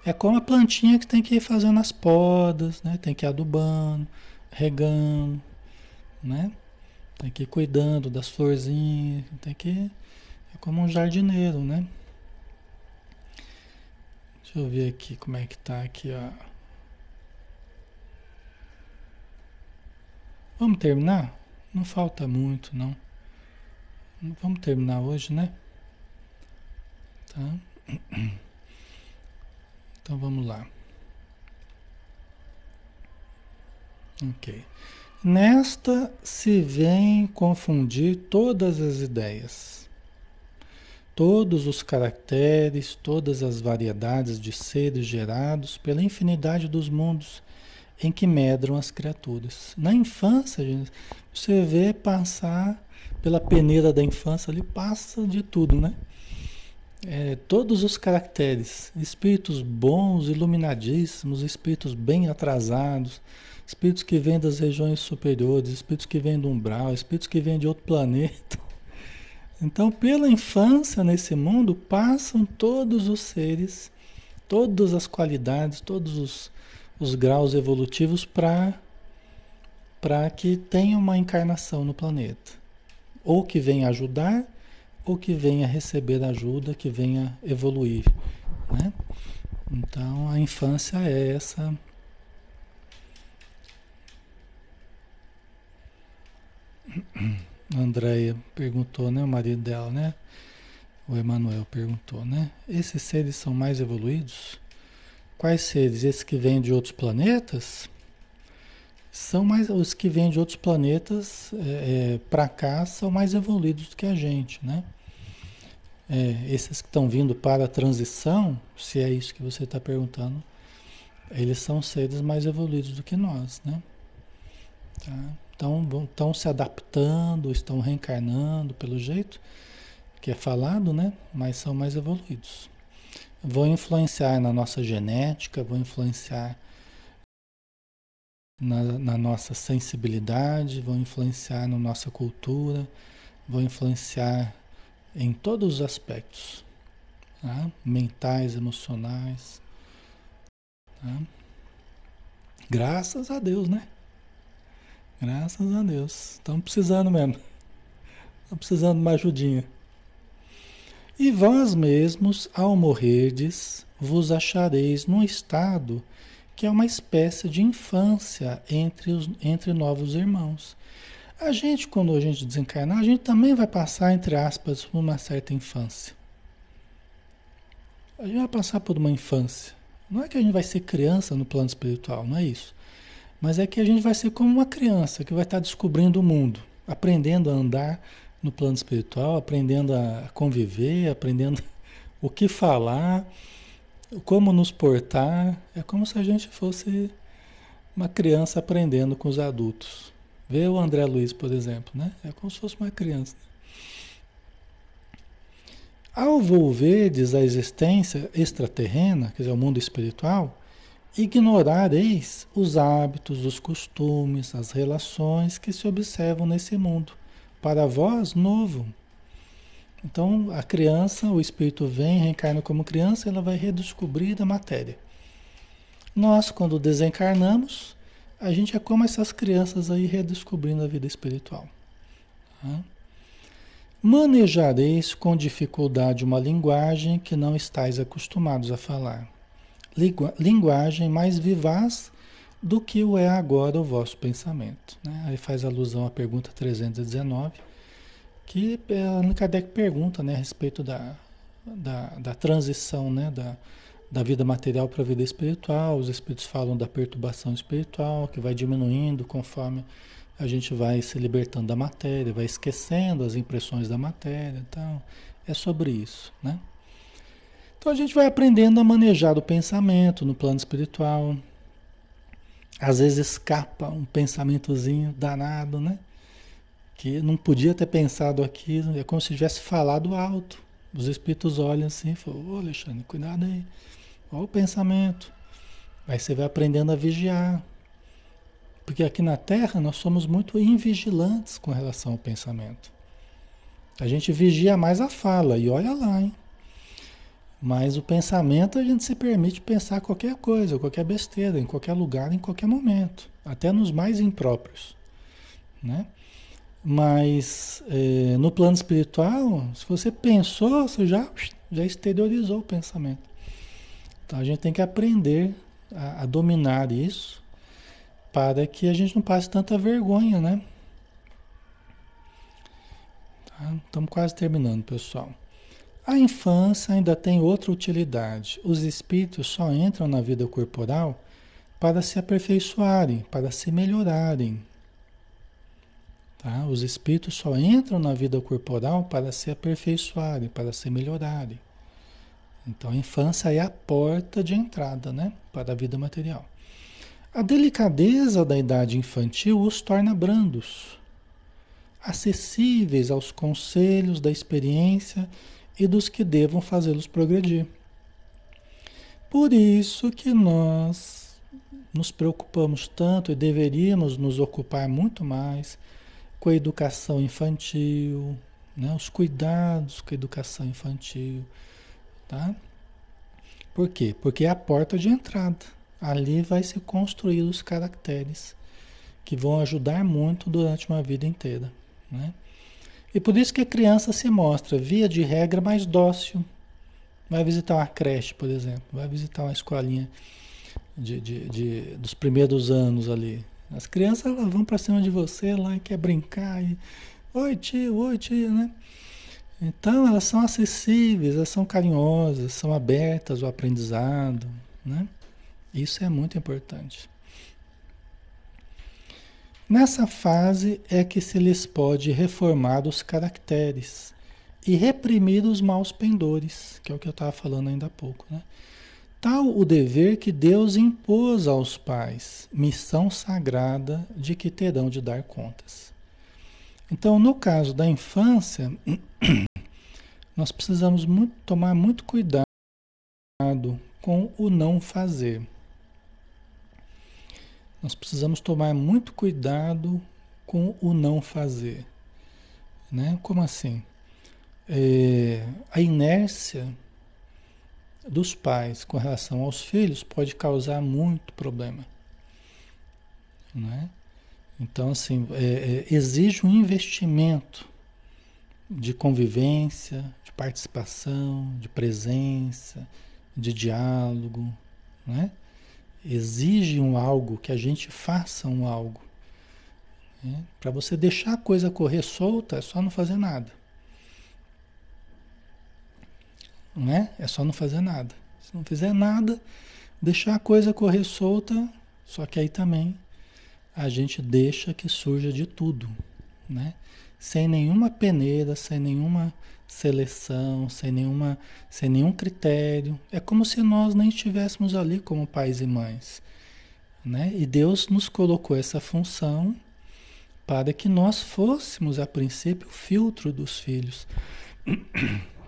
É como a plantinha que tem que ir fazendo as podas, né? Tem que ir adubando, regando, né? Tem que ir cuidando das florzinhas, tem que é como um jardineiro, né? Deixa eu ver aqui como é que tá aqui, ó. Vamos terminar? Não falta muito, não. Vamos terminar hoje, né? Tá? Então vamos lá. Ok. Nesta se vem confundir todas as ideias, todos os caracteres, todas as variedades de seres gerados pela infinidade dos mundos em que medram as criaturas. Na infância, gente, você vê passar pela peneira da infância ali, passa de tudo, né? É, todos os caracteres, espíritos bons, iluminadíssimos, espíritos bem atrasados, espíritos que vêm das regiões superiores, espíritos que vêm do umbral, espíritos que vêm de outro planeta. Então, pela infância nesse mundo, passam todos os seres, todas as qualidades, todos os, os graus evolutivos para que tenha uma encarnação no planeta ou que venha ajudar, ou que venha receber ajuda, que venha evoluir. Né? Então a infância é essa. A (clears throat) Andréia perguntou, né? O marido dela, né? O Emanuel perguntou, né? Esses seres são mais evoluídos? Quais seres? Esses que vêm de outros planetas? São mais os que vêm de outros planetas é, é para cá são mais evoluídos do que a gente, né? É, esses que estão vindo para a transição, se é isso que você está perguntando, eles são seres mais evoluídos do que nós, né? Tá? Então estão se adaptando, estão reencarnando pelo jeito que é falado, né? Mas são mais evoluídos. Vão influenciar na nossa genética, vão influenciar na, na nossa sensibilidade, vão influenciar na nossa cultura, vão influenciar em todos os aspectos, tá? mentais, emocionais. Tá? Graças a Deus, né? Graças a Deus. Estamos precisando mesmo. Estamos precisando de uma ajudinha. E vós mesmos, ao morrerdes, vos achareis num estado que é uma espécie de infância entre, os, entre novos irmãos. A gente, quando a gente desencarnar, a gente também vai passar, entre aspas, por uma certa infância. A gente vai passar por uma infância. Não é que a gente vai ser criança no plano espiritual, não é isso. Mas é que a gente vai ser como uma criança que vai estar descobrindo o mundo, aprendendo a andar no plano espiritual, aprendendo a conviver, aprendendo (laughs) o que falar, como nos portar, é como se a gente fosse uma criança aprendendo com os adultos. Vê o André Luiz, por exemplo, né? É como se fosse uma criança. Ao volverdes a existência extraterrena, quer dizer, o mundo espiritual, ignorareis os hábitos, os costumes, as relações que se observam nesse mundo. Para vós, novo. Então, a criança, o espírito vem, reencarna como criança, ela vai redescobrir a matéria. Nós, quando desencarnamos, a gente é como essas crianças aí redescobrindo a vida espiritual. Tá? Manejareis com dificuldade uma linguagem que não estáis acostumados a falar linguagem mais vivaz do que o é agora o vosso pensamento. Né? Aí faz alusão à pergunta 319, que Allan Kardec pergunta né, a respeito da, da, da transição né, da, da vida material para a vida espiritual. Os espíritos falam da perturbação espiritual, que vai diminuindo conforme a gente vai se libertando da matéria, vai esquecendo as impressões da matéria. Então, é sobre isso, né? Então a gente vai aprendendo a manejar o pensamento no plano espiritual. Às vezes escapa um pensamentozinho danado, né? Que não podia ter pensado aquilo, é como se tivesse falado alto. Os espíritos olham assim e falam, ô Alexandre, cuidado aí. Olha o pensamento. Aí você vai aprendendo a vigiar. Porque aqui na Terra nós somos muito invigilantes com relação ao pensamento. A gente vigia mais a fala, e olha lá, hein? Mas o pensamento a gente se permite pensar qualquer coisa, qualquer besteira, em qualquer lugar, em qualquer momento, até nos mais impróprios, né? Mas é, no plano espiritual, se você pensou, você já, já exteriorizou o pensamento. Então a gente tem que aprender a, a dominar isso para que a gente não passe tanta vergonha, né? Tá? Estamos quase terminando, pessoal. A infância ainda tem outra utilidade. Os espíritos só entram na vida corporal para se aperfeiçoarem, para se melhorarem. Tá? Os espíritos só entram na vida corporal para se aperfeiçoarem, para se melhorarem. Então a infância é a porta de entrada né, para a vida material. A delicadeza da idade infantil os torna brandos, acessíveis aos conselhos da experiência e dos que devam fazê-los progredir. Por isso que nós nos preocupamos tanto e deveríamos nos ocupar muito mais com a educação infantil, né? os cuidados com a educação infantil. Tá? Por quê? Porque é a porta de entrada. Ali vai se construir os caracteres que vão ajudar muito durante uma vida inteira. Né? E por isso que a criança se mostra, via de regra, mais dócil. Vai visitar uma creche, por exemplo, vai visitar uma escolinha de, de, de dos primeiros anos ali. As crianças elas vão para cima de você lá e quer brincar. E, oi tio, oi tio, né? Então elas são acessíveis, elas são carinhosas, são abertas ao aprendizado, né? Isso é muito importante. Nessa fase é que se lhes pode reformar os caracteres e reprimir os maus pendores, que é o que eu estava falando ainda há pouco. Né? Tal o dever que Deus impôs aos pais, missão sagrada de que terão de dar contas. Então, no caso da infância, (clears throat) nós precisamos muito, tomar muito cuidado com o não fazer. Nós precisamos tomar muito cuidado com o não fazer. Né? Como assim? É, a inércia dos pais com relação aos filhos pode causar muito problema. Né? Então, assim, é, é, exige um investimento de convivência, de participação, de presença, de diálogo, né? exige um algo, que a gente faça um algo. Né? Para você deixar a coisa correr solta, é só não fazer nada. Não é? É só não fazer nada. Se não fizer nada, deixar a coisa correr solta, só que aí também a gente deixa que surja de tudo, né? Sem nenhuma peneira, sem nenhuma seleção, sem, nenhuma, sem nenhum critério. É como se nós nem estivéssemos ali como pais e mães. Né? E Deus nos colocou essa função para que nós fôssemos, a princípio, o filtro dos filhos. (clears throat)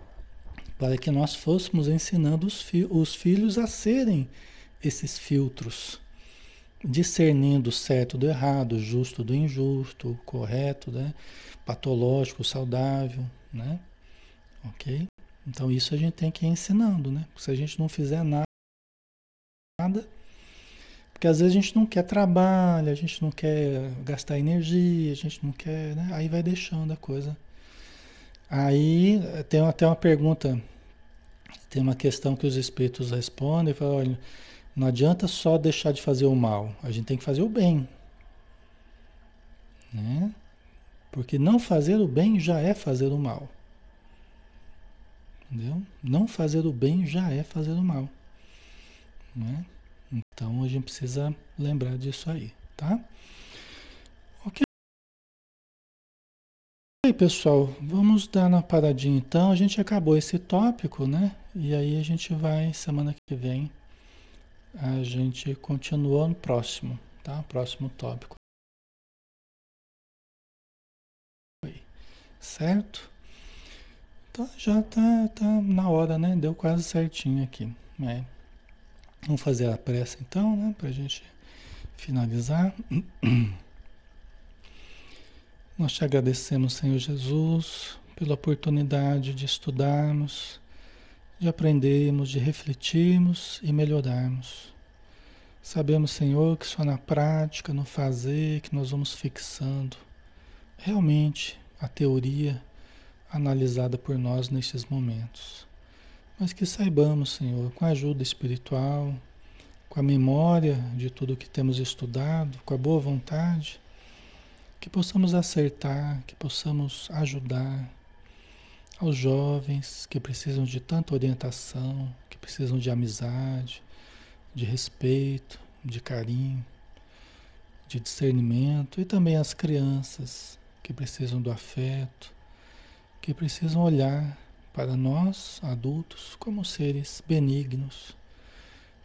para que nós fôssemos ensinando os, fi os filhos a serem esses filtros, discernindo certo do errado, justo do injusto, correto, né? patológico, saudável, né? Ok? Então isso a gente tem que ir ensinando, né? Porque se a gente não fizer nada, porque às vezes a gente não quer trabalho, a gente não quer gastar energia, a gente não quer, né? Aí vai deixando a coisa. Aí tem até uma pergunta, tem uma questão que os espíritos respondem, falam, olha, não adianta só deixar de fazer o mal, a gente tem que fazer o bem. Né? Porque não fazer o bem já é fazer o mal. Entendeu? Não fazer o bem já é fazer o mal. Né? Então a gente precisa lembrar disso aí, tá? Ok. E pessoal, vamos dar uma paradinha então. A gente acabou esse tópico, né? E aí a gente vai, semana que vem, a gente continua no próximo, tá? Próximo tópico. Certo? Então já tá, tá na hora, né? Deu quase certinho aqui. Né? Vamos fazer a pressa então, né? Para a gente finalizar. (clears throat) Nós te agradecemos, Senhor Jesus, pela oportunidade de estudarmos, de aprendermos, de refletirmos e melhorarmos. Sabemos, Senhor, que só na prática, no fazer, que nós vamos fixando realmente a teoria analisada por nós nestes momentos. Mas que saibamos, Senhor, com a ajuda espiritual, com a memória de tudo que temos estudado, com a boa vontade, que possamos acertar, que possamos ajudar aos jovens que precisam de tanta orientação, que precisam de amizade, de respeito, de carinho, de discernimento, e também as crianças que precisam do afeto, que precisam olhar para nós, adultos, como seres benignos,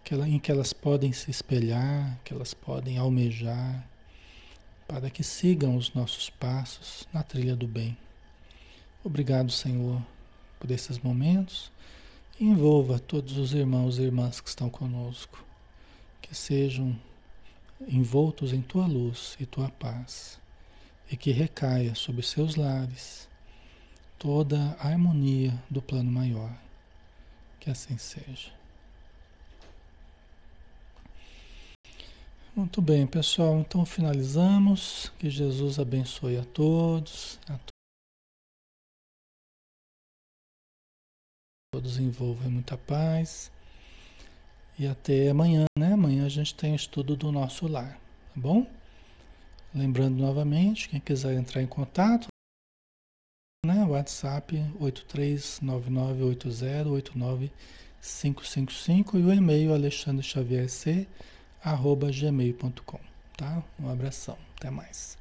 que ela, em que elas podem se espelhar, que elas podem almejar, para que sigam os nossos passos na trilha do bem. Obrigado, Senhor, por esses momentos. Envolva todos os irmãos e irmãs que estão conosco, que sejam envoltos em tua luz e tua paz, e que recaia sobre seus lares toda a harmonia do plano maior. Que assim seja. Muito bem, pessoal. Então finalizamos. Que Jesus abençoe a todos. A todos envolvam muita paz. E até amanhã, né? Amanhã a gente tem o estudo do nosso lar, tá bom? Lembrando novamente, quem quiser entrar em contato, né? WhatsApp 8399808955 e o e-mail alexandrechavierc@gmail.com, tá? Um abração, até mais.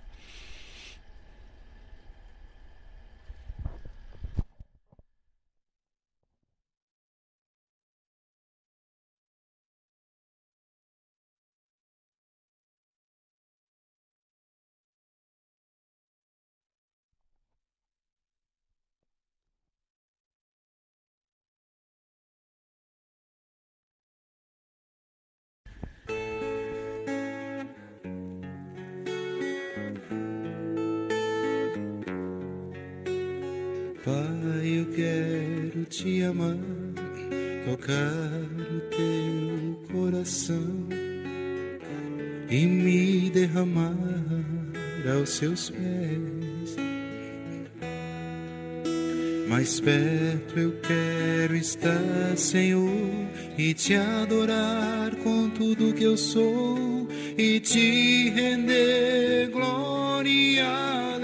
Pai, eu quero te amar, tocar o teu coração e me derramar aos seus pés. Mais perto eu quero estar, Senhor, e te adorar com tudo que eu sou e te render glória.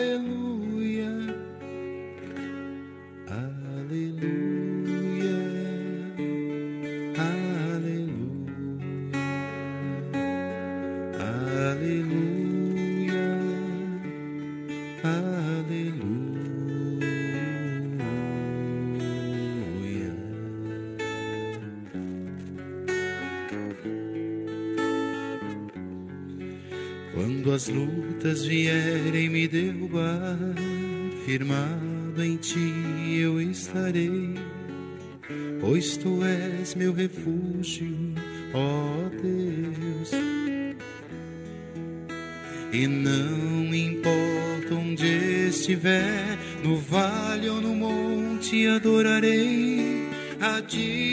Firmado em ti eu estarei. pois tu és meu refúgio, ó Deus. E não importa onde estiver, no vale ou no monte adorarei, a ti